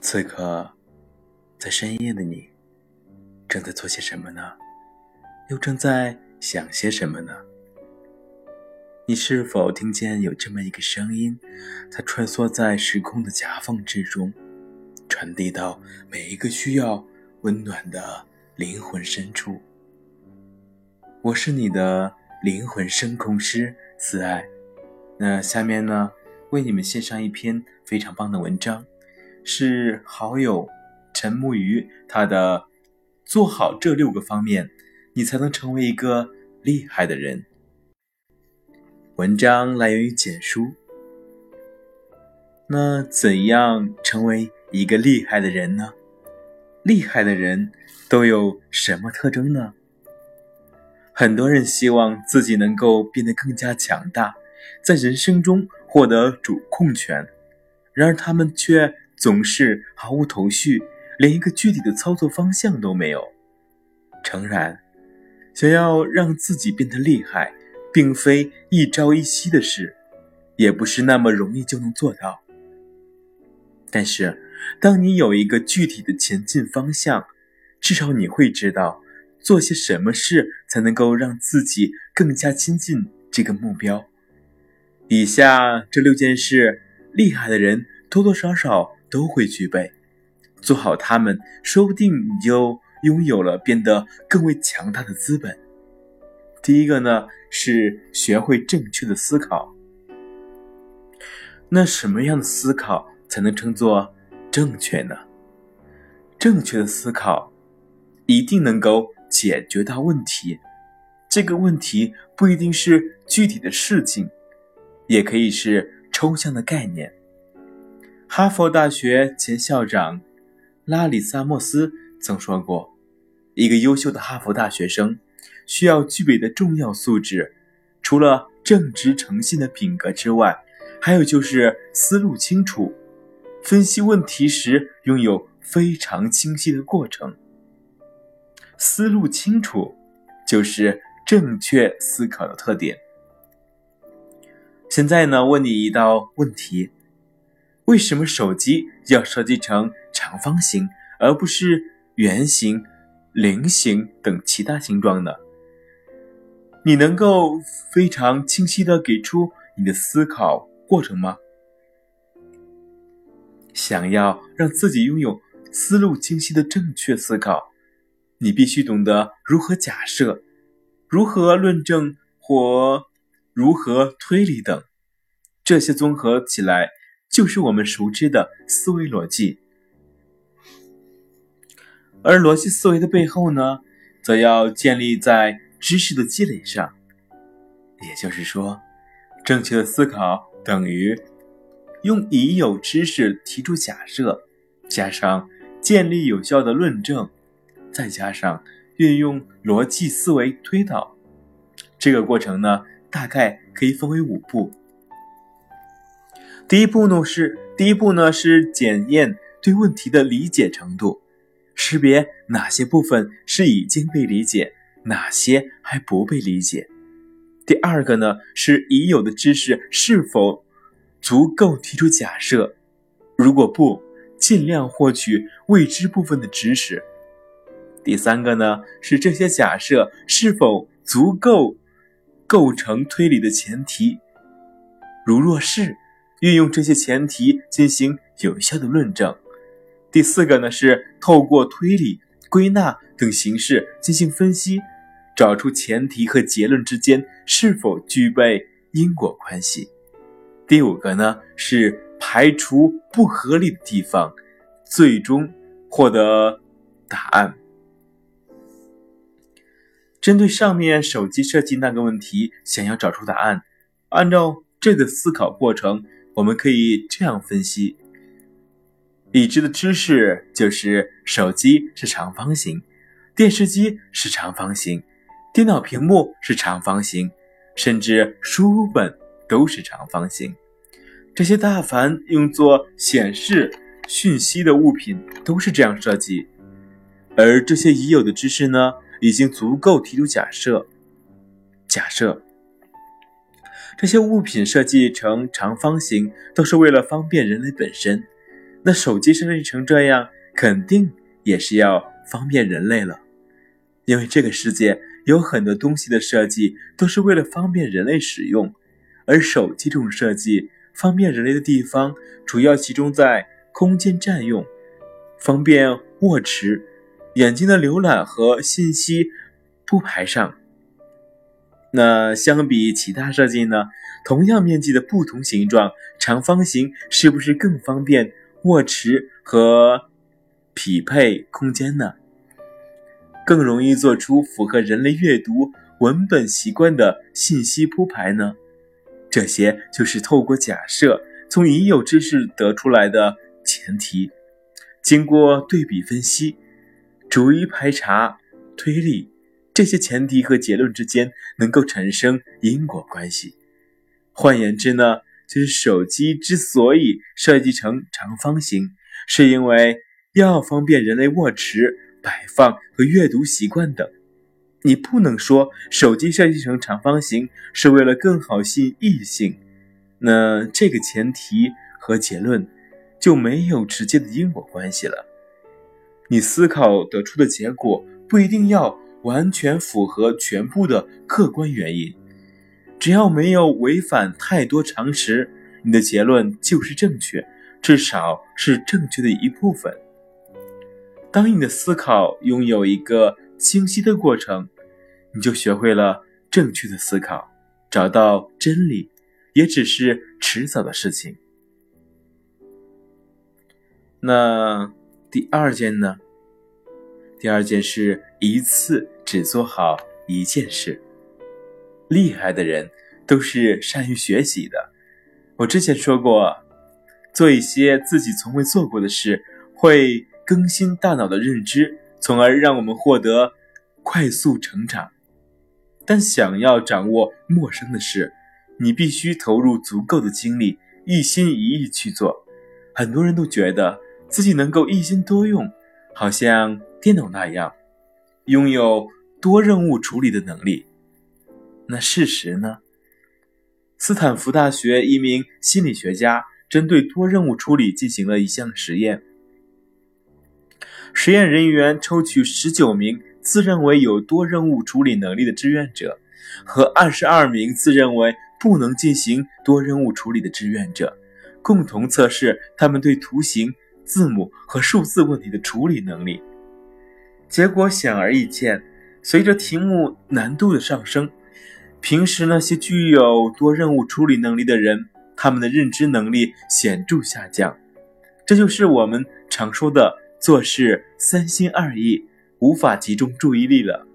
此刻，在深夜的你，正在做些什么呢？又正在想些什么呢？你是否听见有这么一个声音，它穿梭在时空的夹缝之中，传递到每一个需要温暖的灵魂深处？我是你的灵魂声控师慈爱。那下面呢，为你们献上一篇非常棒的文章。是好友陈木鱼他的做好这六个方面，你才能成为一个厉害的人。文章来源于简书。那怎样成为一个厉害的人呢？厉害的人都有什么特征呢？很多人希望自己能够变得更加强大，在人生中获得主控权，然而他们却。总是毫无头绪，连一个具体的操作方向都没有。诚然，想要让自己变得厉害，并非一朝一夕的事，也不是那么容易就能做到。但是，当你有一个具体的前进方向，至少你会知道做些什么事才能够让自己更加亲近这个目标。以下这六件事，厉害的人多多少少。都会具备，做好他们，说不定你就拥有了变得更为强大的资本。第一个呢，是学会正确的思考。那什么样的思考才能称作正确呢？正确的思考一定能够解决到问题。这个问题不一定是具体的事情，也可以是抽象的概念。哈佛大学前校长拉里·萨默斯曾说过：“一个优秀的哈佛大学生需要具备的重要素质，除了正直诚信的品格之外，还有就是思路清楚，分析问题时拥有非常清晰的过程。思路清楚就是正确思考的特点。”现在呢，问你一道问题。为什么手机要设计成长方形，而不是圆形、菱形等其他形状呢？你能够非常清晰的给出你的思考过程吗？想要让自己拥有思路清晰的正确思考，你必须懂得如何假设、如何论证或如何推理等，这些综合起来。就是我们熟知的思维逻辑，而逻辑思维的背后呢，则要建立在知识的积累上。也就是说，正确的思考等于用已有知识提出假设，加上建立有效的论证，再加上运用逻辑思维推导。这个过程呢，大概可以分为五步。第一步呢是第一步呢是检验对问题的理解程度，识别哪些部分是已经被理解，哪些还不被理解。第二个呢是已有的知识是否足够提出假设，如果不，尽量获取未知部分的知识。第三个呢是这些假设是否足够构成推理的前提，如若是。运用这些前提进行有效的论证。第四个呢是透过推理、归纳等形式进行分析，找出前提和结论之间是否具备因果关系。第五个呢是排除不合理的地方，最终获得答案。针对上面手机设计那个问题，想要找出答案，按照这个思考过程。我们可以这样分析：已知的知识就是手机是长方形，电视机是长方形，电脑屏幕是长方形，甚至书本都是长方形。这些大凡用作显示讯息的物品都是这样设计。而这些已有的知识呢，已经足够提出假设。假设这些物品设计成长方形，都是为了方便人类本身。那手机设计成这样，肯定也是要方便人类了。因为这个世界有很多东西的设计都是为了方便人类使用，而手机这种设计方便人类的地方，主要集中在空间占用、方便握持、眼睛的浏览和信息铺排上。那相比其他设计呢？同样面积的不同形状，长方形是不是更方便握持和匹配空间呢？更容易做出符合人类阅读文本习惯的信息铺排呢？这些就是透过假设从已有知识得出来的前提，经过对比分析、逐一排查、推理。这些前提和结论之间能够产生因果关系。换言之呢，就是手机之所以设计成长方形，是因为要方便人类握持、摆放和阅读习惯等。你不能说手机设计成长方形是为了更好吸引异性，那这个前提和结论就没有直接的因果关系了。你思考得出的结果不一定要。完全符合全部的客观原因，只要没有违反太多常识，你的结论就是正确，至少是正确的一部分。当你的思考拥有一个清晰的过程，你就学会了正确的思考，找到真理，也只是迟早的事情。那第二件呢？第二件是一次。只做好一件事。厉害的人都是善于学习的。我之前说过，做一些自己从未做过的事，会更新大脑的认知，从而让我们获得快速成长。但想要掌握陌生的事，你必须投入足够的精力，一心一意去做。很多人都觉得自己能够一心多用，好像电脑那样，拥有。多任务处理的能力，那事实呢？斯坦福大学一名心理学家针对多任务处理进行了一项实验。实验人员抽取十九名自认为有多任务处理能力的志愿者和二十二名自认为不能进行多任务处理的志愿者，共同测试他们对图形、字母和数字问题的处理能力。结果显而易见。随着题目难度的上升，平时那些具有多任务处理能力的人，他们的认知能力显著下降。这就是我们常说的做事三心二意，无法集中注意力了。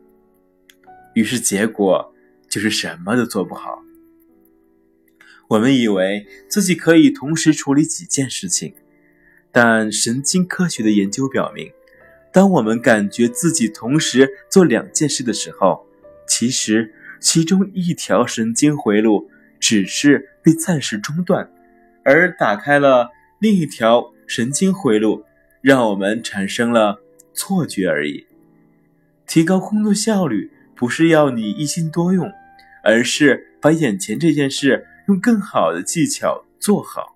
于是结果就是什么都做不好。我们以为自己可以同时处理几件事情，但神经科学的研究表明。当我们感觉自己同时做两件事的时候，其实其中一条神经回路只是被暂时中断，而打开了另一条神经回路，让我们产生了错觉而已。提高工作效率不是要你一心多用，而是把眼前这件事用更好的技巧做好。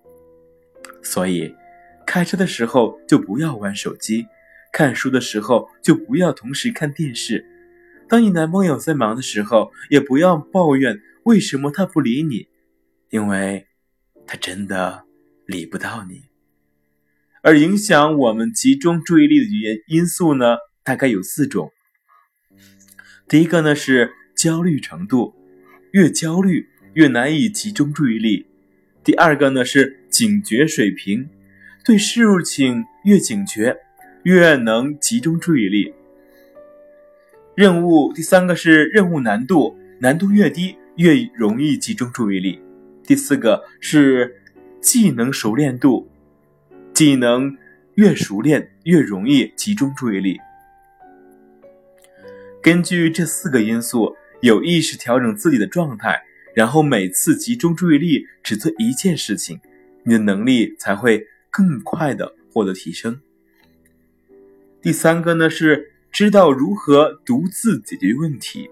所以，开车的时候就不要玩手机。看书的时候就不要同时看电视。当你男朋友在忙的时候，也不要抱怨为什么他不理你，因为他真的理不到你。而影响我们集中注意力的原因素呢，大概有四种。第一个呢是焦虑程度，越焦虑越难以集中注意力。第二个呢是警觉水平，对事情越警觉。越能集中注意力。任务第三个是任务难度，难度越低越容易集中注意力。第四个是技能熟练度，技能越熟练越容易集中注意力。根据这四个因素，有意识调整自己的状态，然后每次集中注意力只做一件事情，你的能力才会更快的获得提升。第三个呢是知道如何独自解决问题。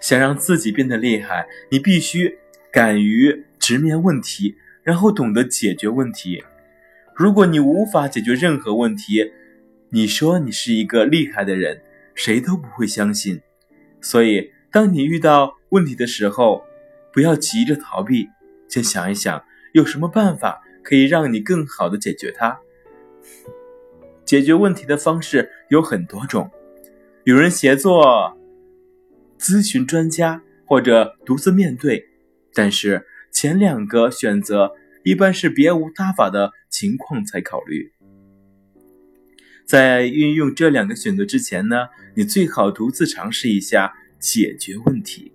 想让自己变得厉害，你必须敢于直面问题，然后懂得解决问题。如果你无法解决任何问题，你说你是一个厉害的人，谁都不会相信。所以，当你遇到问题的时候，不要急着逃避，先想一想有什么办法可以让你更好的解决它。解决问题的方式有很多种，有人协作。咨询专家或者独自面对，但是前两个选择一般是别无他法的情况才考虑。在运用这两个选择之前呢，你最好独自尝试一下解决问题。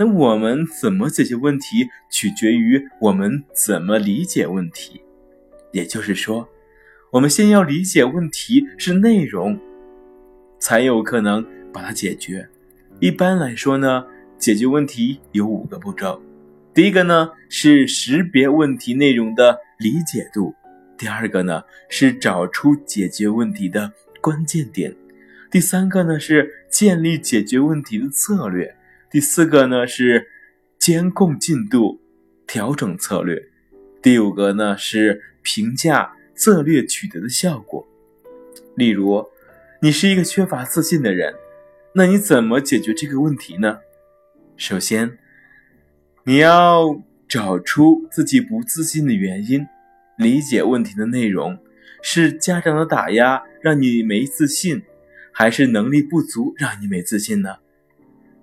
那我们怎么解决问题，取决于我们怎么理解问题。也就是说，我们先要理解问题是内容，才有可能把它解决。一般来说呢，解决问题有五个步骤。第一个呢是识别问题内容的理解度，第二个呢是找出解决问题的关键点，第三个呢是建立解决问题的策略，第四个呢是监控进度、调整策略，第五个呢是评价策略取得的效果。例如，你是一个缺乏自信的人。那你怎么解决这个问题呢？首先，你要找出自己不自信的原因，理解问题的内容，是家长的打压让你没自信，还是能力不足让你没自信呢？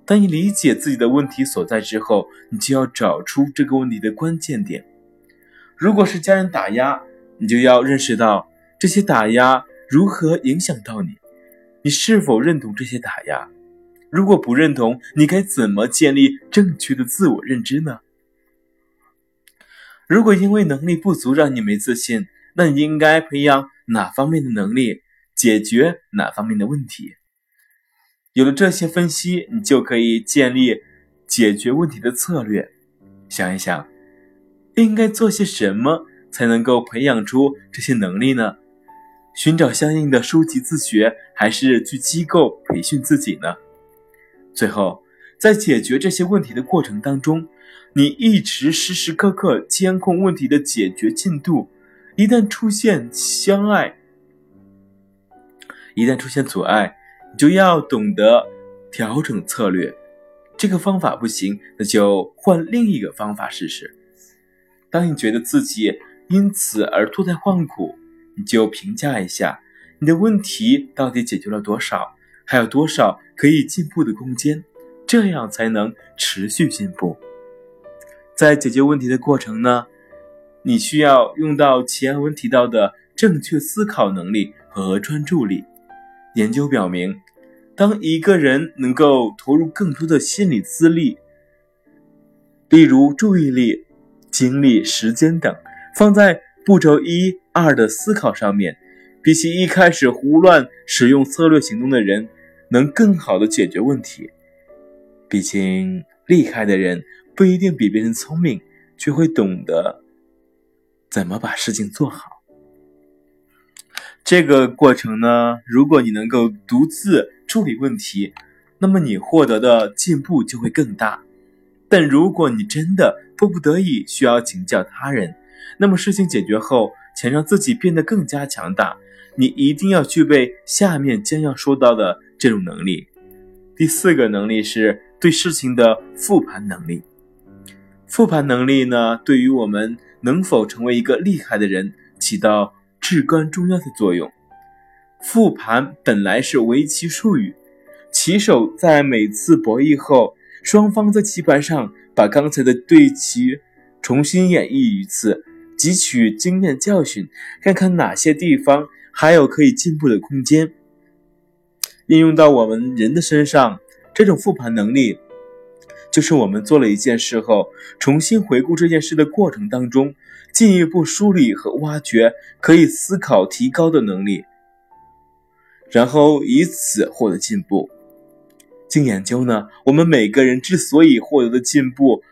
当你理解自己的问题所在之后，你就要找出这个问题的关键点。如果是家人打压，你就要认识到这些打压如何影响到你。你是否认同这些打压？如果不认同，你该怎么建立正确的自我认知呢？如果因为能力不足让你没自信，那你应该培养哪方面的能力，解决哪方面的问题？有了这些分析，你就可以建立解决问题的策略。想一想，应该做些什么才能够培养出这些能力呢？寻找相应的书籍自学，还是去机构培训自己呢？最后，在解决这些问题的过程当中，你一直时时刻刻监控问题的解决进度。一旦出现相爱，一旦出现阻碍，你就要懂得调整策略。这个方法不行，那就换另一个方法试试。当你觉得自己因此而脱胎换骨。你就评价一下你的问题到底解决了多少，还有多少可以进步的空间，这样才能持续进步。在解决问题的过程呢，你需要用到前文提到的正确思考能力和专注力。研究表明，当一个人能够投入更多的心理资历，例如注意力、精力、时间等，放在步骤一。二的思考上面，比起一开始胡乱使用策略行动的人，能更好的解决问题。毕竟厉害的人不一定比别人聪明，却会懂得怎么把事情做好。这个过程呢，如果你能够独自处理问题，那么你获得的进步就会更大。但如果你真的迫不得已需要请教他人，那么事情解决后。想让自己变得更加强大，你一定要具备下面将要说到的这种能力。第四个能力是对事情的复盘能力。复盘能力呢，对于我们能否成为一个厉害的人起到至关重要的作用。复盘本来是围棋术语，棋手在每次博弈后，双方在棋盘上把刚才的对棋重新演绎一次。汲取经验教训，看看哪些地方还有可以进步的空间。应用到我们人的身上，这种复盘能力，就是我们做了一件事后，重新回顾这件事的过程当中，进一步梳理和挖掘可以思考提高的能力，然后以此获得进步。经研究呢，我们每个人之所以获得的进步，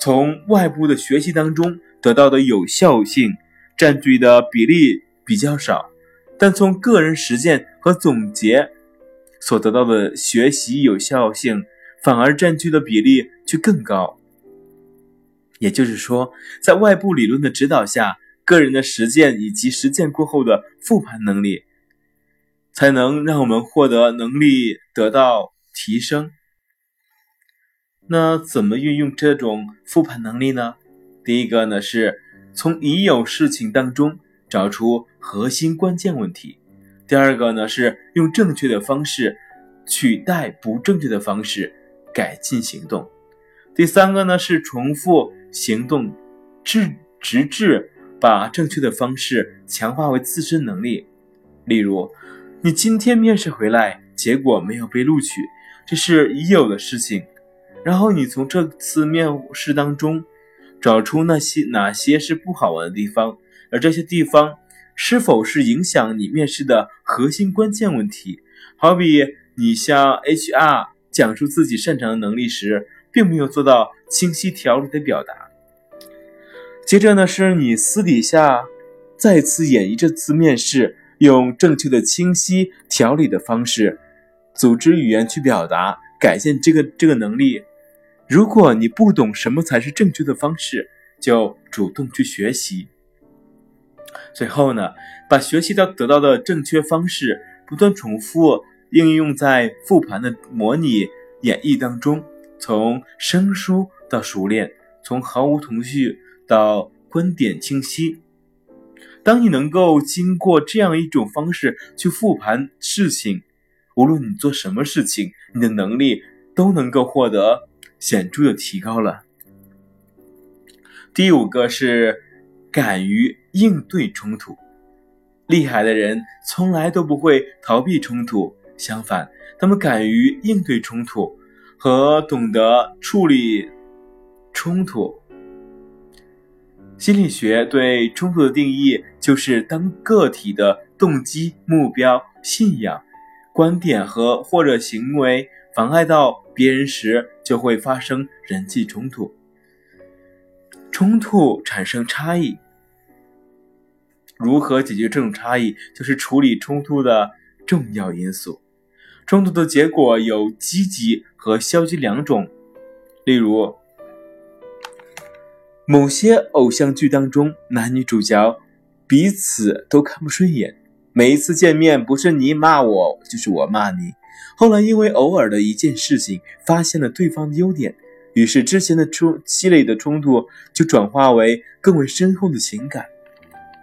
从外部的学习当中。得到的有效性占据的比例比较少，但从个人实践和总结所得到的学习有效性反而占据的比例却更高。也就是说，在外部理论的指导下，个人的实践以及实践过后的复盘能力，才能让我们获得能力得到提升。那怎么运用这种复盘能力呢？第一个呢，是从已有事情当中找出核心关键问题；第二个呢，是用正确的方式取代不正确的方式，改进行动；第三个呢，是重复。行动，至直至把正确的方式强化为自身能力。例如，你今天面试回来，结果没有被录取，这是已有的事情。然后你从这次面试当中找出那些哪些是不好玩的地方，而这些地方是否是影响你面试的核心关键问题。好比你向 HR 讲述自己擅长的能力时。并没有做到清晰条理的表达。接着呢，是你私底下再次演绎这次面试，用正确的、清晰条理的方式，组织语言去表达，改进这个这个能力。如果你不懂什么才是正确的方式，就主动去学习。最后呢，把学习到得到的正确方式不断重复应用在复盘的模拟演绎当中。从生疏到熟练，从毫无头绪到观点清晰。当你能够经过这样一种方式去复盘事情，无论你做什么事情，你的能力都能够获得显著的提高了。第五个是敢于应对冲突。厉害的人从来都不会逃避冲突，相反，他们敢于应对冲突。和懂得处理冲突。心理学对冲突的定义就是：当个体的动机、目标、信仰、观点和或者行为妨碍到别人时，就会发生人际冲突。冲突产生差异，如何解决这种差异，就是处理冲突的重要因素。冲突的结果有积极和消极两种。例如，某些偶像剧当中，男女主角彼此都看不顺眼，每一次见面不是你骂我，就是我骂你。后来因为偶尔的一件事情，发现了对方的优点，于是之前的冲积累的冲突就转化为更为深厚的情感。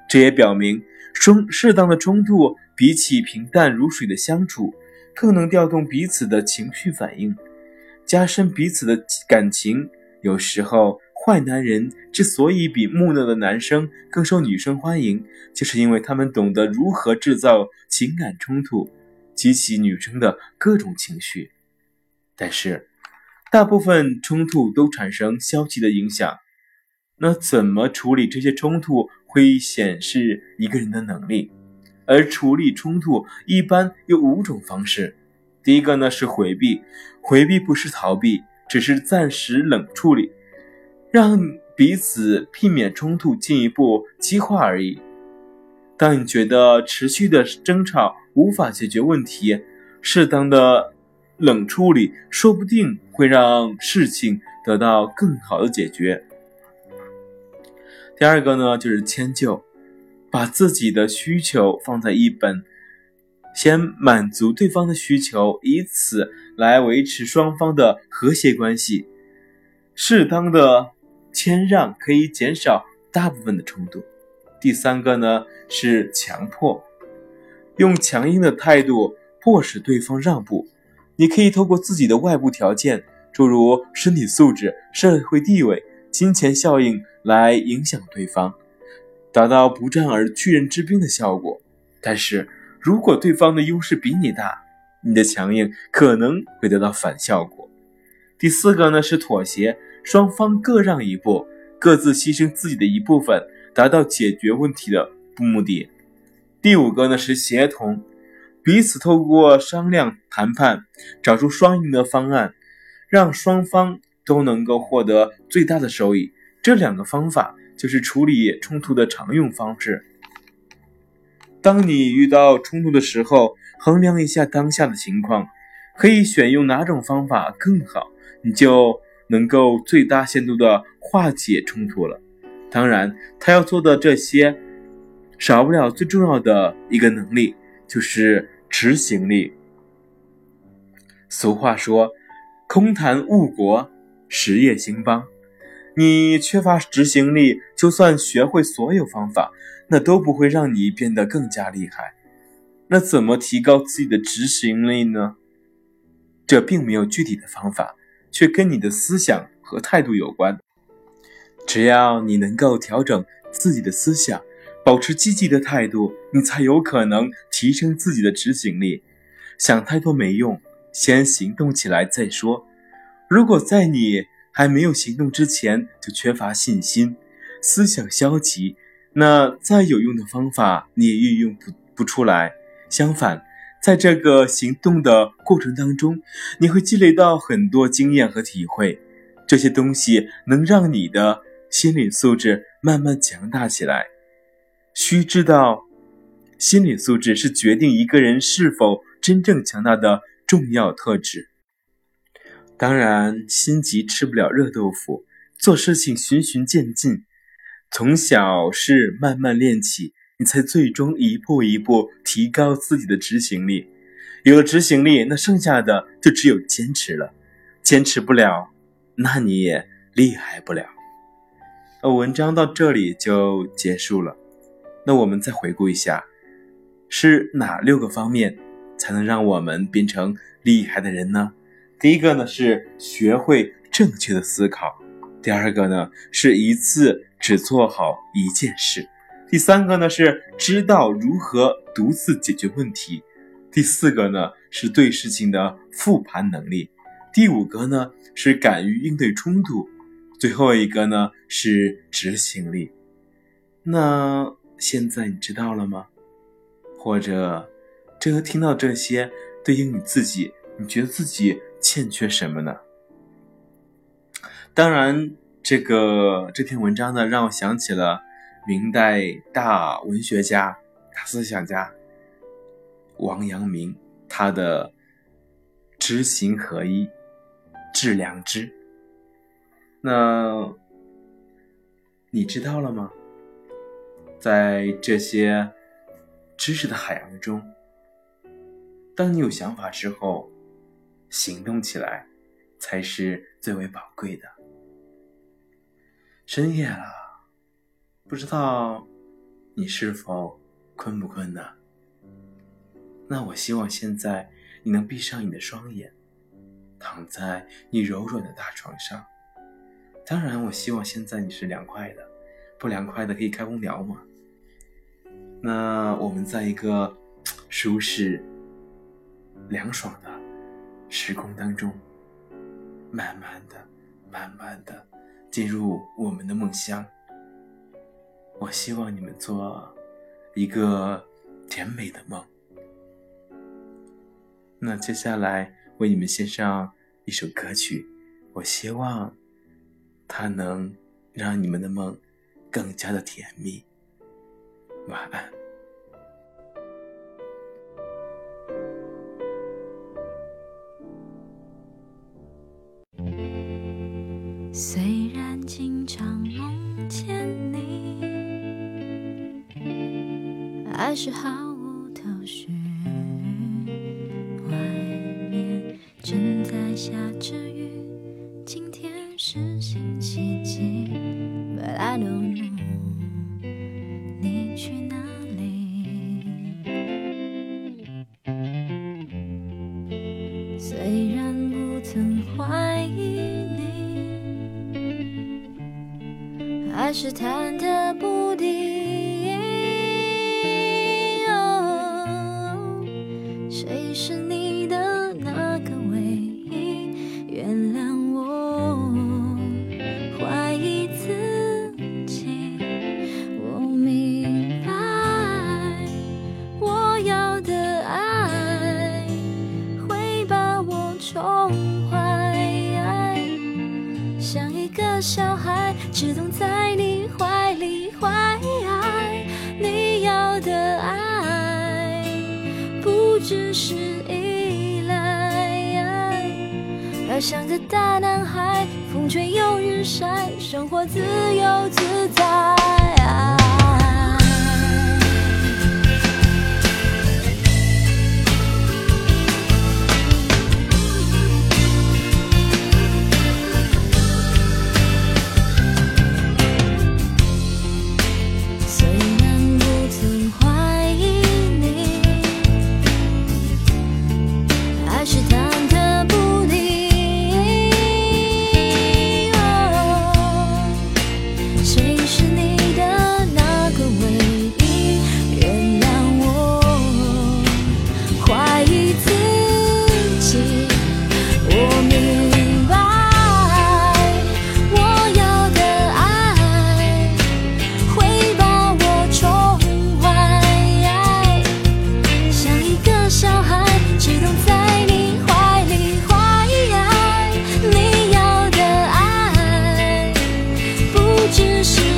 这也表明，冲适当的冲突比起平淡如水的相处。更能调动彼此的情绪反应，加深彼此的感情。有时候，坏男人之所以比木讷的男生更受女生欢迎，就是因为他们懂得如何制造情感冲突，激起女生的各种情绪。但是，大部分冲突都产生消极的影响。那怎么处理这些冲突，会显示一个人的能力。而处理冲突一般有五种方式。第一个呢是回避，回避不是逃避，只是暂时冷处理，让彼此避免冲突进一步激化而已。当你觉得持续的争吵无法解决问题，适当的冷处理说不定会让事情得到更好的解决。第二个呢就是迁就。把自己的需求放在一本，先满足对方的需求，以此来维持双方的和谐关系。适当的谦让可以减少大部分的冲突。第三个呢是强迫，用强硬的态度迫使对方让步。你可以透过自己的外部条件，诸如身体素质、社会地位、金钱效应来影响对方。达到不战而屈人之兵的效果，但是如果对方的优势比你大，你的强硬可能会得到反效果。第四个呢是妥协，双方各让一步，各自牺牲自己的一部分，达到解决问题的目的。第五个呢是协同，彼此透过商量谈判，找出双赢的方案，让双方都能够获得最大的收益。这两个方法。就是处理冲突的常用方式。当你遇到冲突的时候，衡量一下当下的情况，可以选用哪种方法更好，你就能够最大限度的化解冲突了。当然，他要做的这些，少不了最重要的一个能力，就是执行力。俗话说：“空谈误国，实业兴邦。”你缺乏执行力，就算学会所有方法，那都不会让你变得更加厉害。那怎么提高自己的执行力呢？这并没有具体的方法，却跟你的思想和态度有关。只要你能够调整自己的思想，保持积极的态度，你才有可能提升自己的执行力。想太多没用，先行动起来再说。如果在你还没有行动之前就缺乏信心，思想消极，那再有用的方法你也运用不不出来。相反，在这个行动的过程当中，你会积累到很多经验和体会，这些东西能让你的。心理素质慢慢强大起来。需知道，心理素质是决定一个人是否真正强大的重要特质。当然，心急吃不了热豆腐，做事情循序渐进，从小事慢慢练起，你才最终一步一步提高自己的执行力。有了执行力，那剩下的就只有坚持了。坚持不了，那你也厉害不了。呃文章到这里就结束了。那我们再回顾一下，是哪六个方面才能让我们变成厉害的人呢？第一个呢是学会正确的思考，第二个呢是一次只做好一件事，第三个呢是知道如何独自解决问题，第四个呢是对事情的复盘能力，第五个呢是敢于应对冲突。最后一个呢是执行力，那现在你知道了吗？或者，这个听到这些对应你自己，你觉得自己欠缺什么呢？当然，这个这篇文章呢，让我想起了明代大文学家、大思想家王阳明，他的知行合一，致良知。那你知道了吗？在这些知识的海洋中，当你有想法之后，行动起来才是最为宝贵的。深夜了，不知道你是否困不困呢？那我希望现在你能闭上你的双眼，躺在你柔软的大床上。当然，我希望现在你是凉快的，不凉快的可以开空调嘛。那我们在一个舒适、凉爽的时空当中，慢慢的、慢慢的进入我们的梦乡。我希望你们做一个甜美的梦。那接下来为你们献上一首歌曲，我希望。它能让你们的梦更加的甜蜜。晚安。虽然经常梦见你，还是好还是忐忑不定。wishing